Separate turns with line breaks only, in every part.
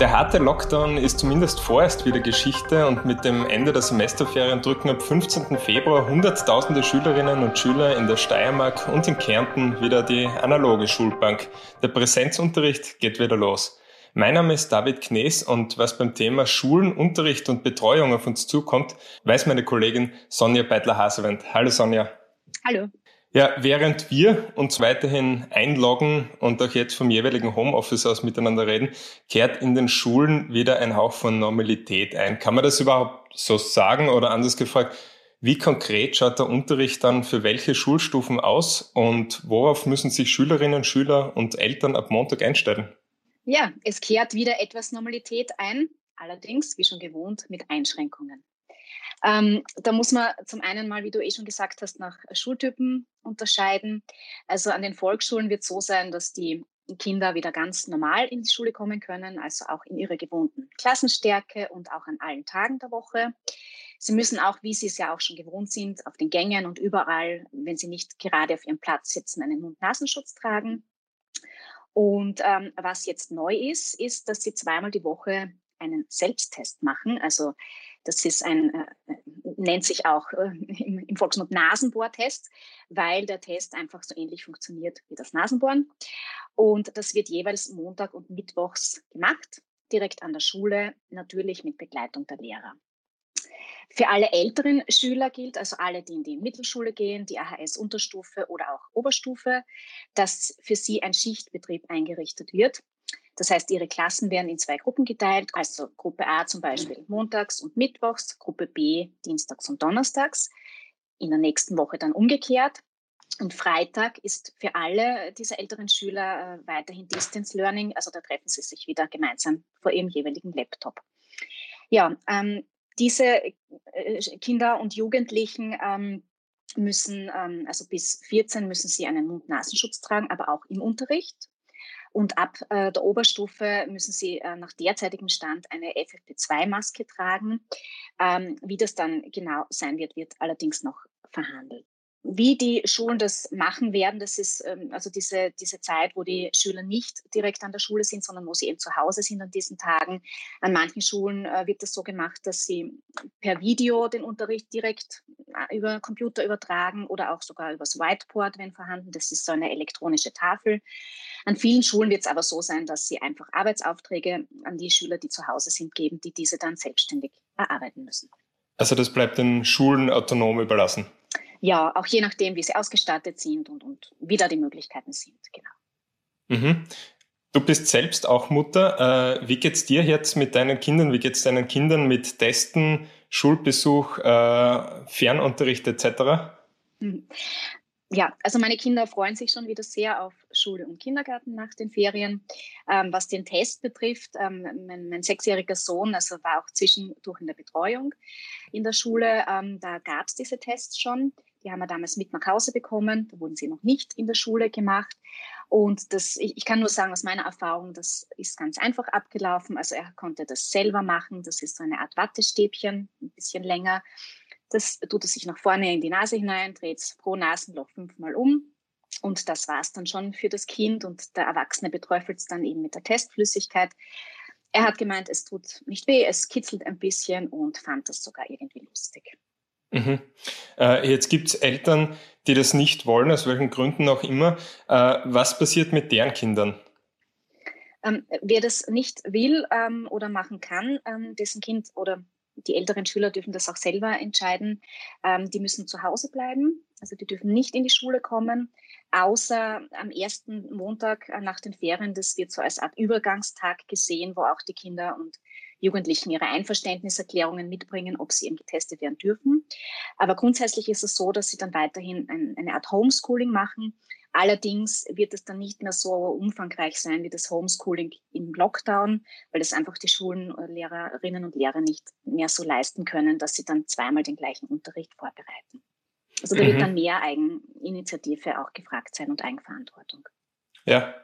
Der harte Lockdown ist zumindest vorerst wieder Geschichte und mit dem Ende der Semesterferien drücken ab 15. Februar Hunderttausende Schülerinnen und Schüler in der Steiermark und in Kärnten wieder die analoge Schulbank. Der Präsenzunterricht geht wieder los. Mein Name ist David Knees und was beim Thema Schulen, Unterricht und Betreuung auf uns zukommt, weiß meine Kollegin Sonja Beitler-Hasewend. Hallo Sonja.
Hallo.
Ja, während wir uns weiterhin einloggen und auch jetzt vom jeweiligen Homeoffice aus miteinander reden, kehrt in den Schulen wieder ein Hauch von Normalität ein. Kann man das überhaupt so sagen oder anders gefragt? Wie konkret schaut der Unterricht dann für welche Schulstufen aus und worauf müssen sich Schülerinnen, Schüler und Eltern ab Montag einstellen?
Ja, es kehrt wieder etwas Normalität ein, allerdings, wie schon gewohnt, mit Einschränkungen. Ähm, da muss man zum einen mal, wie du eh schon gesagt hast, nach Schultypen unterscheiden. Also an den Volksschulen wird es so sein, dass die Kinder wieder ganz normal in die Schule kommen können, also auch in ihrer gewohnten Klassenstärke und auch an allen Tagen der Woche. Sie müssen auch, wie sie es ja auch schon gewohnt sind, auf den Gängen und überall, wenn sie nicht gerade auf ihrem Platz sitzen, einen Mund-Nasenschutz tragen. Und ähm, was jetzt neu ist, ist, dass sie zweimal die Woche einen Selbsttest machen. Also das ist ein, äh, nennt sich auch äh, im, im Volksmund Nasenbohrtest, weil der Test einfach so ähnlich funktioniert wie das Nasenbohren. Und das wird jeweils Montag und Mittwochs gemacht, direkt an der Schule, natürlich mit Begleitung der Lehrer. Für alle älteren Schüler gilt, also alle, die in die Mittelschule gehen, die AHS-Unterstufe oder auch Oberstufe, dass für sie ein Schichtbetrieb eingerichtet wird. Das heißt, ihre Klassen werden in zwei Gruppen geteilt, also Gruppe A zum Beispiel montags und mittwochs, Gruppe B dienstags und donnerstags, in der nächsten Woche dann umgekehrt. Und Freitag ist für alle dieser älteren Schüler äh, weiterhin Distance Learning, also da treffen sie sich wieder gemeinsam vor ihrem jeweiligen Laptop. Ja, ähm, diese äh, Kinder und Jugendlichen ähm, müssen, ähm, also bis 14 müssen sie einen Mund-Nasenschutz tragen, aber auch im Unterricht. Und ab äh, der Oberstufe müssen sie äh, nach derzeitigem Stand eine FFP2-Maske tragen. Ähm, wie das dann genau sein wird, wird allerdings noch verhandelt. Wie die Schulen das machen werden, das ist ähm, also diese, diese Zeit, wo die Schüler nicht direkt an der Schule sind, sondern wo sie eben zu Hause sind an diesen Tagen. An manchen Schulen äh, wird das so gemacht, dass sie per Video den Unterricht direkt äh, über Computer übertragen oder auch sogar übers Whiteboard, wenn vorhanden. Das ist so eine elektronische Tafel. An vielen Schulen wird es aber so sein, dass sie einfach Arbeitsaufträge an die Schüler, die zu Hause sind, geben, die diese dann selbstständig erarbeiten müssen.
Also das bleibt den Schulen autonom überlassen
ja, auch je nachdem, wie sie ausgestattet sind und, und wie da die Möglichkeiten sind. Genau.
Mhm. Du bist selbst auch Mutter. Äh, wie es dir jetzt mit deinen Kindern? Wie geht es deinen Kindern mit Testen, Schulbesuch, äh, Fernunterricht etc.?
Mhm. Ja, also meine Kinder freuen sich schon wieder sehr auf Schule und Kindergarten nach den Ferien. Ähm, was den Test betrifft, ähm, mein, mein, sechsjähriger Sohn, also war auch zwischendurch in der Betreuung in der Schule. Ähm, da gab es diese Tests schon. Die haben wir damals mit nach Hause bekommen. Da wurden sie noch nicht in der Schule gemacht. Und das, ich, ich kann nur sagen, aus meiner Erfahrung, das ist ganz einfach abgelaufen. Also er konnte das selber machen. Das ist so eine Art Wattestäbchen, ein bisschen länger. Das tut er sich nach vorne in die Nase hinein, dreht es pro Nasenloch fünfmal um. Und das war es dann schon für das Kind. Und der Erwachsene beträufelt es dann eben mit der Testflüssigkeit. Er hat gemeint, es tut nicht weh, es kitzelt ein bisschen und fand das sogar irgendwie lustig.
Mhm. Äh, jetzt gibt es Eltern, die das nicht wollen, aus welchen Gründen auch immer. Äh, was passiert mit deren Kindern?
Ähm, wer das nicht will ähm, oder machen kann, ähm, dessen Kind oder die älteren Schüler dürfen das auch selber entscheiden. Ähm, die müssen zu Hause bleiben, also die dürfen nicht in die Schule kommen, außer am ersten Montag nach den Ferien. Das wird so als Art Übergangstag gesehen, wo auch die Kinder und Jugendlichen ihre Einverständniserklärungen mitbringen, ob sie eben getestet werden dürfen. Aber grundsätzlich ist es so, dass sie dann weiterhin ein, eine Art Homeschooling machen. Allerdings wird es dann nicht mehr so umfangreich sein wie das Homeschooling im Lockdown, weil es einfach die Schulen, äh, Lehrerinnen und Lehrer nicht mehr so leisten können, dass sie dann zweimal den gleichen Unterricht vorbereiten. Also da mhm. wird dann mehr Eigeninitiative auch gefragt sein und Eigenverantwortung.
Ja.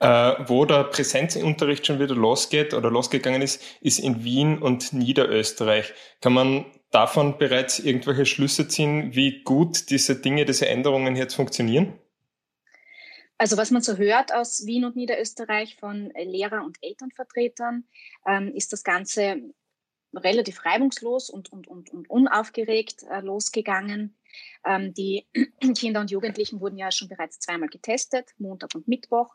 Äh, wo der Präsenzunterricht schon wieder losgeht oder losgegangen ist, ist in Wien und Niederösterreich. Kann man davon bereits irgendwelche Schlüsse ziehen, wie gut diese Dinge, diese Änderungen jetzt funktionieren?
Also was man so hört aus Wien und Niederösterreich von Lehrer- und Elternvertretern, ähm, ist das Ganze relativ reibungslos und, und, und, und unaufgeregt äh, losgegangen. Ähm, die Kinder und Jugendlichen wurden ja schon bereits zweimal getestet, Montag und Mittwoch.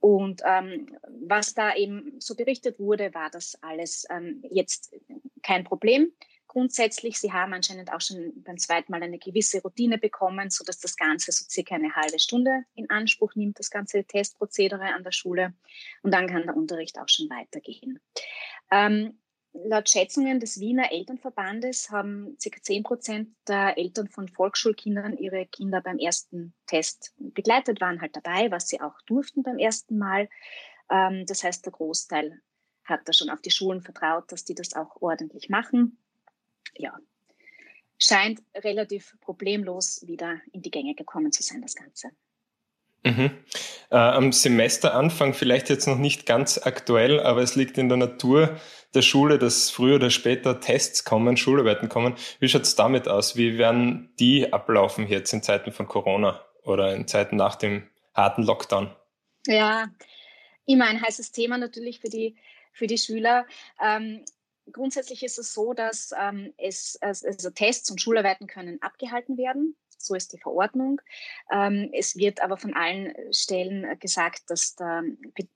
Und ähm, was da eben so berichtet wurde, war das alles ähm, jetzt kein Problem. Grundsätzlich, sie haben anscheinend auch schon beim zweiten Mal eine gewisse Routine bekommen, sodass das Ganze so circa eine halbe Stunde in Anspruch nimmt, das ganze Testprozedere an der Schule. Und dann kann der Unterricht auch schon weitergehen. Ähm, Laut Schätzungen des Wiener Elternverbandes haben ca. 10 Prozent der Eltern von Volksschulkindern ihre Kinder beim ersten Test begleitet, waren halt dabei, was sie auch durften beim ersten Mal. Ähm, das heißt, der Großteil hat da schon auf die Schulen vertraut, dass die das auch ordentlich machen. Ja, scheint relativ problemlos wieder in die Gänge gekommen zu sein, das Ganze.
Mhm. Äh, am Semesteranfang vielleicht jetzt noch nicht ganz aktuell, aber es liegt in der Natur der Schule, dass früher oder später Tests kommen, Schularbeiten kommen. Wie schaut es damit aus? Wie werden die ablaufen jetzt in Zeiten von Corona oder in Zeiten nach dem harten Lockdown?
Ja, immer ein heißes Thema natürlich für die, für die Schüler. Ähm, grundsätzlich ist es so, dass ähm, es, also Tests und Schularbeiten können abgehalten werden so ist die Verordnung. Ähm, es wird aber von allen Stellen gesagt, dass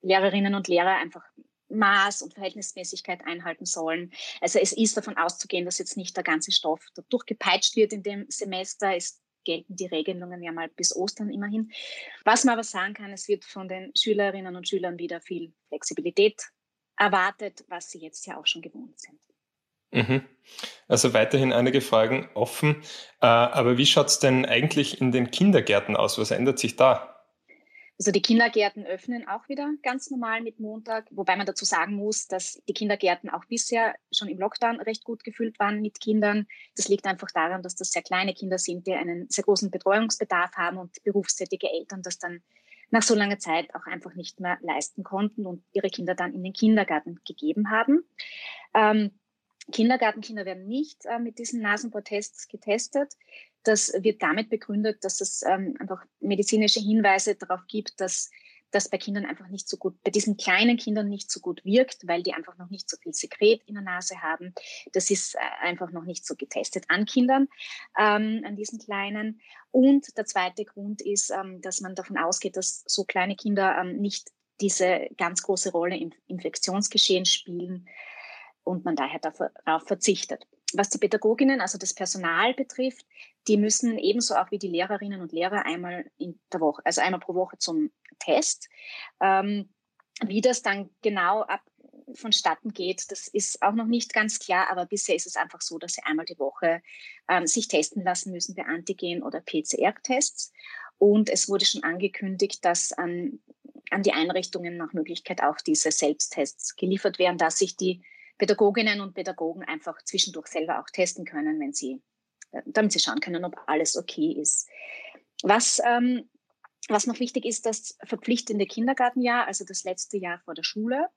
Lehrerinnen und Lehrer einfach Maß und Verhältnismäßigkeit einhalten sollen. Also es ist davon auszugehen, dass jetzt nicht der ganze Stoff durchgepeitscht wird in dem Semester. Es gelten die Regelungen ja mal bis Ostern immerhin. Was man aber sagen kann, es wird von den Schülerinnen und Schülern wieder viel Flexibilität erwartet, was sie jetzt ja auch schon gewohnt sind.
Mhm. Also weiterhin einige Fragen offen. Äh, aber wie schaut es denn eigentlich in den Kindergärten aus? Was ändert sich da?
Also die Kindergärten öffnen auch wieder ganz normal mit Montag, wobei man dazu sagen muss, dass die Kindergärten auch bisher schon im Lockdown recht gut gefüllt waren mit Kindern. Das liegt einfach daran, dass das sehr kleine Kinder sind, die einen sehr großen Betreuungsbedarf haben und berufstätige Eltern das dann nach so langer Zeit auch einfach nicht mehr leisten konnten und ihre Kinder dann in den Kindergarten gegeben haben. Ähm, Kindergartenkinder werden nicht äh, mit diesen Nasenbohrtests getestet. Das wird damit begründet, dass es ähm, einfach medizinische Hinweise darauf gibt, dass das bei Kindern einfach nicht so gut, bei diesen kleinen Kindern nicht so gut wirkt, weil die einfach noch nicht so viel Sekret in der Nase haben. Das ist äh, einfach noch nicht so getestet an Kindern, ähm, an diesen kleinen. Und der zweite Grund ist, ähm, dass man davon ausgeht, dass so kleine Kinder ähm, nicht diese ganz große Rolle im Infektionsgeschehen spielen und man daher darauf verzichtet. Was die Pädagoginnen, also das Personal betrifft, die müssen ebenso auch wie die Lehrerinnen und Lehrer einmal in der Woche, also einmal pro Woche zum Test. Ähm, wie das dann genau ab vonstatten geht, das ist auch noch nicht ganz klar, aber bisher ist es einfach so, dass sie einmal die Woche ähm, sich testen lassen müssen bei Antigen- oder PCR-Tests. Und es wurde schon angekündigt, dass an, an die Einrichtungen nach Möglichkeit auch diese Selbsttests geliefert werden, dass sich die Pädagoginnen und Pädagogen einfach zwischendurch selber auch testen können, wenn sie, äh, damit sie schauen können, ob alles okay ist. Was, ähm, was noch wichtig ist, das verpflichtende Kindergartenjahr, also das letzte Jahr vor der Schule,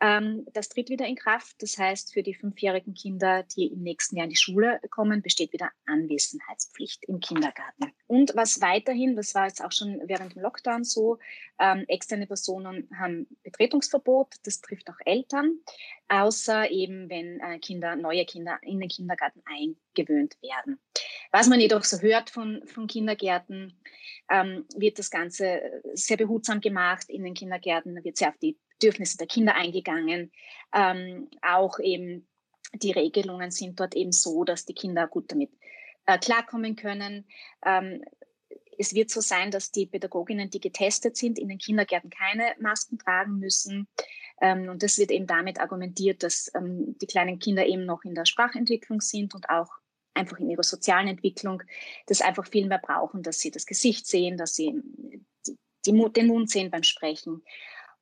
ähm, das tritt wieder in Kraft. Das heißt, für die fünfjährigen Kinder, die im nächsten Jahr in die Schule kommen, besteht wieder Anwesenheitspflicht im Kindergarten. Und was weiterhin, das war jetzt auch schon während dem Lockdown so, ähm, externe Personen haben Betretungsverbot. Das trifft auch Eltern, außer eben, wenn äh, Kinder, neue Kinder in den Kindergarten eingewöhnt werden. Was man jedoch so hört von, von Kindergärten, ähm, wird das Ganze sehr behutsam gemacht in den Kindergärten, wird sehr auf die Bedürfnisse der Kinder eingegangen. Ähm, auch eben die Regelungen sind dort eben so, dass die Kinder gut damit äh, klarkommen können. Ähm, es wird so sein, dass die Pädagoginnen, die getestet sind, in den Kindergärten keine Masken tragen müssen. Ähm, und das wird eben damit argumentiert, dass ähm, die kleinen Kinder eben noch in der Sprachentwicklung sind und auch einfach in ihrer sozialen Entwicklung das einfach viel mehr brauchen, dass sie das Gesicht sehen, dass sie den Mund sehen beim Sprechen.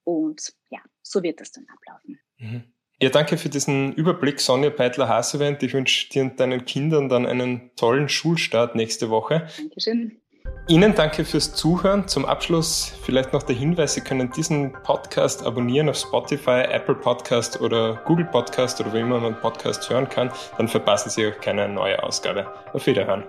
Und ja, so wird das dann ablaufen.
Mhm. Ja, danke für diesen Überblick, Sonja Peitler-Hasewend. Ich wünsche dir und deinen Kindern dann einen tollen Schulstart nächste Woche.
Dankeschön.
Ihnen danke fürs Zuhören. Zum Abschluss vielleicht noch der Hinweis, Sie können diesen Podcast abonnieren auf Spotify, Apple Podcast oder Google Podcast oder wo immer man Podcast hören kann. Dann verpassen Sie auch keine neue Ausgabe. Auf Wiederhören.